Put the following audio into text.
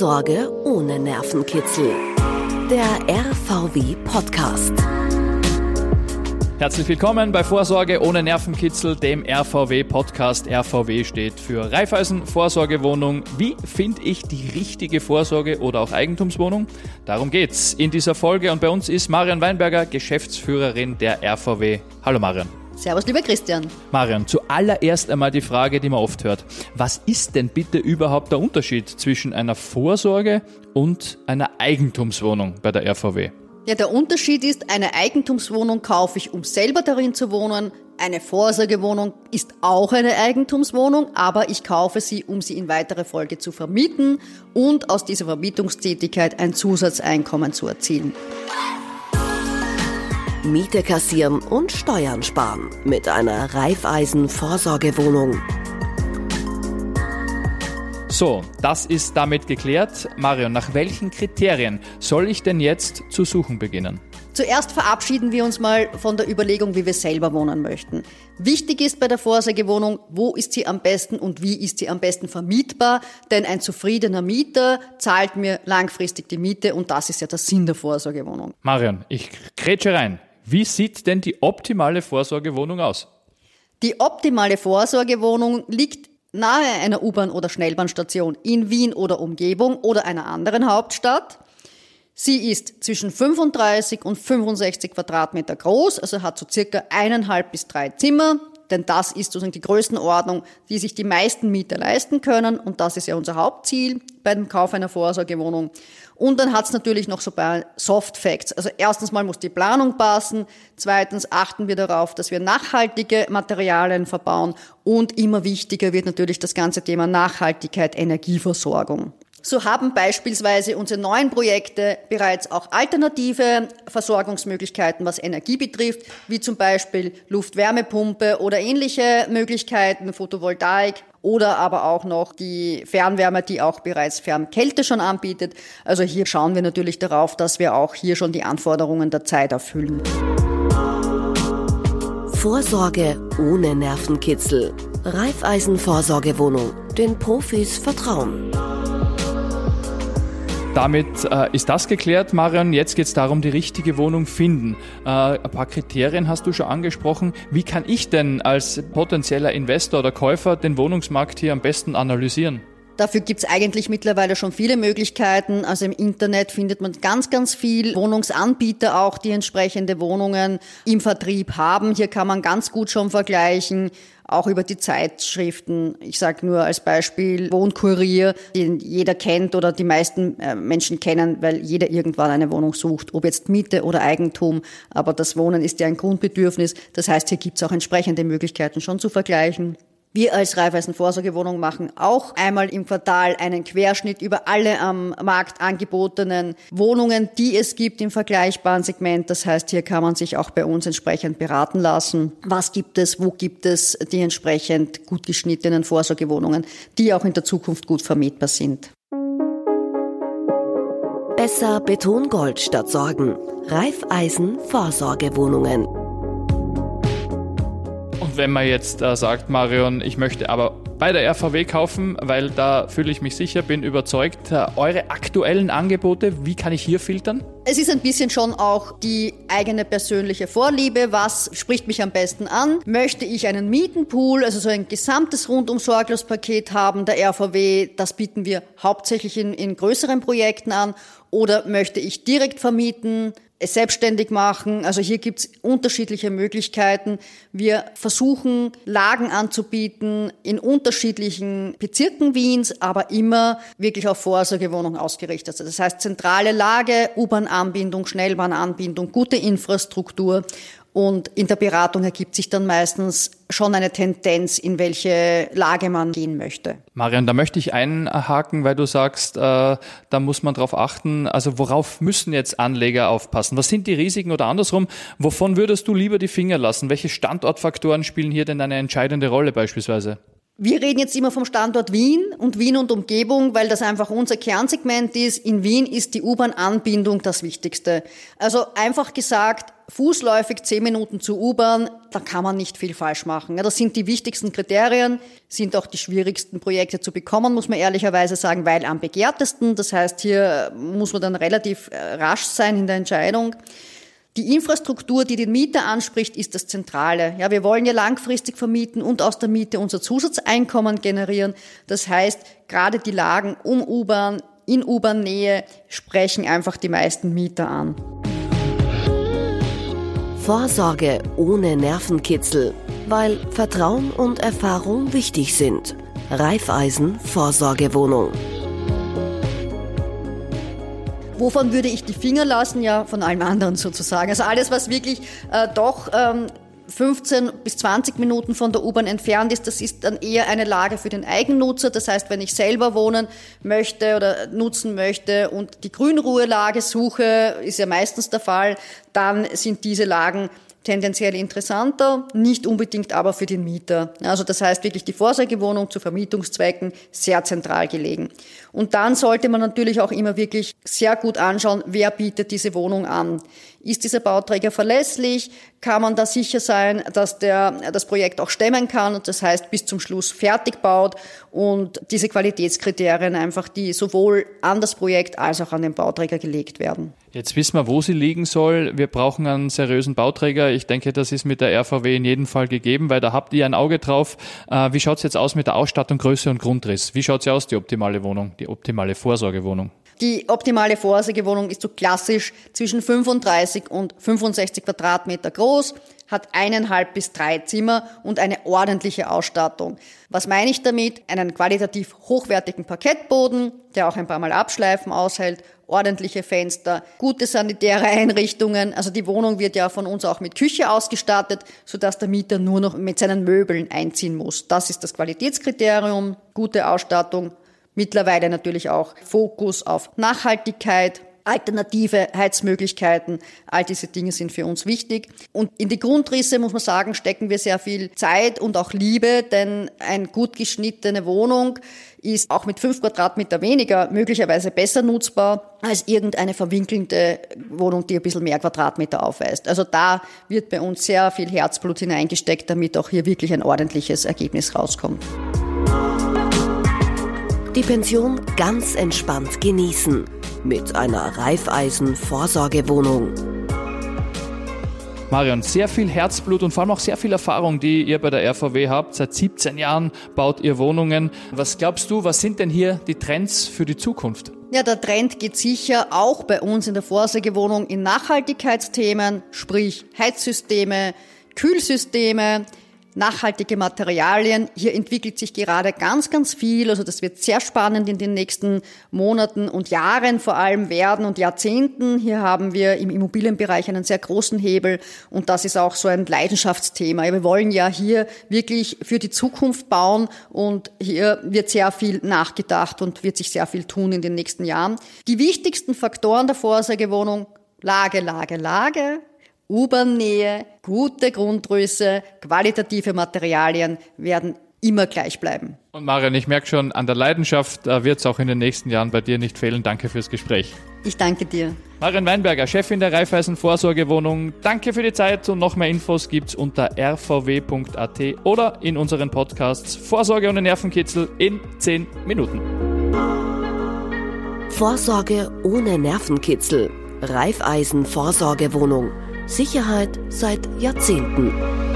Vorsorge ohne Nervenkitzel. Der RVW Podcast. Herzlich willkommen bei Vorsorge ohne Nervenkitzel, dem RVW Podcast. RVW steht für Raiffeisen Vorsorgewohnung. Wie finde ich die richtige Vorsorge oder auch Eigentumswohnung? Darum geht's in dieser Folge und bei uns ist Marion Weinberger, Geschäftsführerin der RVW. Hallo Marion. Servus, lieber Christian. Marion, zuallererst einmal die Frage, die man oft hört. Was ist denn bitte überhaupt der Unterschied zwischen einer Vorsorge und einer Eigentumswohnung bei der RVW? Ja, der Unterschied ist, eine Eigentumswohnung kaufe ich, um selber darin zu wohnen. Eine Vorsorgewohnung ist auch eine Eigentumswohnung, aber ich kaufe sie, um sie in weiterer Folge zu vermieten und aus dieser Vermietungstätigkeit ein Zusatzeinkommen zu erzielen. Miete kassieren und Steuern sparen mit einer Raiffeisen-Vorsorgewohnung. So, das ist damit geklärt. Marion, nach welchen Kriterien soll ich denn jetzt zu suchen beginnen? Zuerst verabschieden wir uns mal von der Überlegung, wie wir selber wohnen möchten. Wichtig ist bei der Vorsorgewohnung, wo ist sie am besten und wie ist sie am besten vermietbar, denn ein zufriedener Mieter zahlt mir langfristig die Miete und das ist ja der Sinn der Vorsorgewohnung. Marion, ich grätsche rein. Wie sieht denn die optimale Vorsorgewohnung aus? Die optimale Vorsorgewohnung liegt nahe einer U-Bahn- oder Schnellbahnstation in Wien oder Umgebung oder einer anderen Hauptstadt. Sie ist zwischen 35 und 65 Quadratmeter groß, also hat so circa eineinhalb bis drei Zimmer, denn das ist sozusagen die Größenordnung, die sich die meisten Mieter leisten können und das ist ja unser Hauptziel beim Kauf einer Vorsorgewohnung. Und dann hat's natürlich noch so ein Soft Facts. Also erstens mal muss die Planung passen, zweitens achten wir darauf, dass wir nachhaltige Materialien verbauen und immer wichtiger wird natürlich das ganze Thema Nachhaltigkeit, Energieversorgung. So haben beispielsweise unsere neuen Projekte bereits auch alternative Versorgungsmöglichkeiten, was Energie betrifft, wie zum Beispiel Luftwärmepumpe oder ähnliche Möglichkeiten, Photovoltaik oder aber auch noch die Fernwärme, die auch bereits Fernkälte schon anbietet. Also hier schauen wir natürlich darauf, dass wir auch hier schon die Anforderungen der Zeit erfüllen. Vorsorge ohne Nervenkitzel. Raiffeisen Vorsorgewohnung. Den Profis vertrauen. Damit äh, ist das geklärt, Marion. Jetzt geht es darum, die richtige Wohnung finden. Äh, ein paar Kriterien hast du schon angesprochen. Wie kann ich denn als potenzieller Investor oder Käufer den Wohnungsmarkt hier am besten analysieren? Dafür gibt's eigentlich mittlerweile schon viele Möglichkeiten. Also im Internet findet man ganz, ganz viel Wohnungsanbieter auch, die entsprechende Wohnungen im Vertrieb haben. Hier kann man ganz gut schon vergleichen, auch über die Zeitschriften. Ich sage nur als Beispiel Wohnkurier, den jeder kennt oder die meisten äh, Menschen kennen, weil jeder irgendwann eine Wohnung sucht, ob jetzt Miete oder Eigentum. Aber das Wohnen ist ja ein Grundbedürfnis. Das heißt, hier gibt's auch entsprechende Möglichkeiten schon zu vergleichen. Wir als Raiffeisen Vorsorgewohnung machen auch einmal im Quartal einen Querschnitt über alle am Markt angebotenen Wohnungen, die es gibt im vergleichbaren Segment. Das heißt, hier kann man sich auch bei uns entsprechend beraten lassen. Was gibt es, wo gibt es die entsprechend gut geschnittenen Vorsorgewohnungen, die auch in der Zukunft gut vermietbar sind. Besser Betongold statt Sorgen. Raiffeisen Vorsorgewohnungen wenn man jetzt äh, sagt, Marion, ich möchte aber bei der RVW kaufen, weil da fühle ich mich sicher, bin überzeugt. Äh, eure aktuellen Angebote, wie kann ich hier filtern? Es ist ein bisschen schon auch die eigene persönliche Vorliebe. Was spricht mich am besten an? Möchte ich einen Mietenpool, also so ein gesamtes rundum sorglos Paket haben, der RVW? Das bieten wir hauptsächlich in, in größeren Projekten an. Oder möchte ich direkt vermieten? Selbstständig machen. Also hier gibt's unterschiedliche Möglichkeiten. Wir versuchen Lagen anzubieten in unterschiedlichen Bezirken Wiens, aber immer wirklich auf Vorsorgewohnung ausgerichtet. Also das heißt zentrale Lage, U-Bahn-Anbindung, Schnellbahn-Anbindung, gute Infrastruktur und in der Beratung ergibt sich dann meistens schon eine Tendenz, in welche Lage man gehen möchte. Marian, da möchte ich einhaken, weil du sagst, äh, da muss man drauf achten. Also worauf müssen jetzt Anleger aufpassen? Was sind die Risiken oder andersrum? Wovon würdest du lieber die Finger lassen? Welche Standortfaktoren spielen hier denn eine entscheidende Rolle beispielsweise? Wir reden jetzt immer vom Standort Wien und Wien und Umgebung, weil das einfach unser Kernsegment ist. In Wien ist die U-Bahn-Anbindung das Wichtigste. Also einfach gesagt, fußläufig zehn Minuten zur U-Bahn, da kann man nicht viel falsch machen. Das sind die wichtigsten Kriterien, sind auch die schwierigsten Projekte zu bekommen, muss man ehrlicherweise sagen, weil am begehrtesten. Das heißt, hier muss man dann relativ äh, rasch sein in der Entscheidung. Die Infrastruktur, die den Mieter anspricht, ist das Zentrale. Ja, wir wollen ja langfristig vermieten und aus der Miete unser Zusatzeinkommen generieren. Das heißt, gerade die Lagen um U-Bahn, in U-Bahn-Nähe sprechen einfach die meisten Mieter an. Vorsorge ohne Nervenkitzel, weil Vertrauen und Erfahrung wichtig sind. Raiffeisen Vorsorgewohnung. Wovon würde ich die Finger lassen? Ja, von allem anderen sozusagen. Also alles, was wirklich äh, doch ähm, 15 bis 20 Minuten von der U-Bahn entfernt ist, das ist dann eher eine Lage für den Eigennutzer. Das heißt, wenn ich selber wohnen möchte oder nutzen möchte und die Grünruhelage suche, ist ja meistens der Fall, dann sind diese Lagen tendenziell interessanter, nicht unbedingt aber für den Mieter. Also das heißt wirklich die Vorsorgewohnung zu Vermietungszwecken sehr zentral gelegen. Und dann sollte man natürlich auch immer wirklich sehr gut anschauen, wer bietet diese Wohnung an. Ist dieser Bauträger verlässlich? Kann man da sicher sein, dass der das Projekt auch stemmen kann und das heißt bis zum Schluss fertig baut und diese Qualitätskriterien einfach, die sowohl an das Projekt als auch an den Bauträger gelegt werden. Jetzt wissen wir, wo sie liegen soll. Wir brauchen einen seriösen Bauträger. Ich denke, das ist mit der RVW in jedem Fall gegeben, weil da habt ihr ein Auge drauf. Äh, wie schaut es jetzt aus mit der Ausstattung, Größe und Grundriss? Wie schaut sie aus, die optimale Wohnung, die optimale Vorsorgewohnung? Die optimale Vorsorgewohnung ist so klassisch zwischen 35 und 65 Quadratmeter groß, hat eineinhalb bis drei Zimmer und eine ordentliche Ausstattung. Was meine ich damit? Einen qualitativ hochwertigen Parkettboden, der auch ein paar Mal abschleifen aushält, ordentliche Fenster, gute sanitäre Einrichtungen. Also die Wohnung wird ja von uns auch mit Küche ausgestattet, sodass der Mieter nur noch mit seinen Möbeln einziehen muss. Das ist das Qualitätskriterium, gute Ausstattung, Mittlerweile natürlich auch Fokus auf Nachhaltigkeit, alternative Heizmöglichkeiten. All diese Dinge sind für uns wichtig. Und in die Grundrisse, muss man sagen, stecken wir sehr viel Zeit und auch Liebe, denn eine gut geschnittene Wohnung ist auch mit fünf Quadratmeter weniger möglicherweise besser nutzbar als irgendeine verwinkelnde Wohnung, die ein bisschen mehr Quadratmeter aufweist. Also da wird bei uns sehr viel Herzblut hineingesteckt, damit auch hier wirklich ein ordentliches Ergebnis rauskommt. Die Pension ganz entspannt genießen mit einer Reifeisen-Vorsorgewohnung. Marion, sehr viel Herzblut und vor allem auch sehr viel Erfahrung, die ihr bei der RVW habt. Seit 17 Jahren baut ihr Wohnungen. Was glaubst du, was sind denn hier die Trends für die Zukunft? Ja, der Trend geht sicher auch bei uns in der Vorsorgewohnung in Nachhaltigkeitsthemen, sprich Heizsysteme, Kühlsysteme, nachhaltige Materialien. Hier entwickelt sich gerade ganz, ganz viel. Also das wird sehr spannend in den nächsten Monaten und Jahren vor allem werden und Jahrzehnten. Hier haben wir im Immobilienbereich einen sehr großen Hebel und das ist auch so ein Leidenschaftsthema. Wir wollen ja hier wirklich für die Zukunft bauen und hier wird sehr viel nachgedacht und wird sich sehr viel tun in den nächsten Jahren. Die wichtigsten Faktoren der Vorsorgewohnung Lage, Lage, Lage, U-Bahn-Nähe, gute Grundgröße, qualitative Materialien werden immer gleich bleiben. Und Marian, ich merke schon, an der Leidenschaft äh, wird es auch in den nächsten Jahren bei dir nicht fehlen. Danke fürs Gespräch. Ich danke dir. Marian Weinberger, Chefin der Raiffeisen Vorsorgewohnung. Danke für die Zeit und noch mehr Infos gibt's unter rvw.at oder in unseren Podcasts Vorsorge ohne Nervenkitzel in 10 Minuten. Vorsorge ohne Nervenkitzel. Raiffeisen Vorsorgewohnung. Sicherheit seit Jahrzehnten.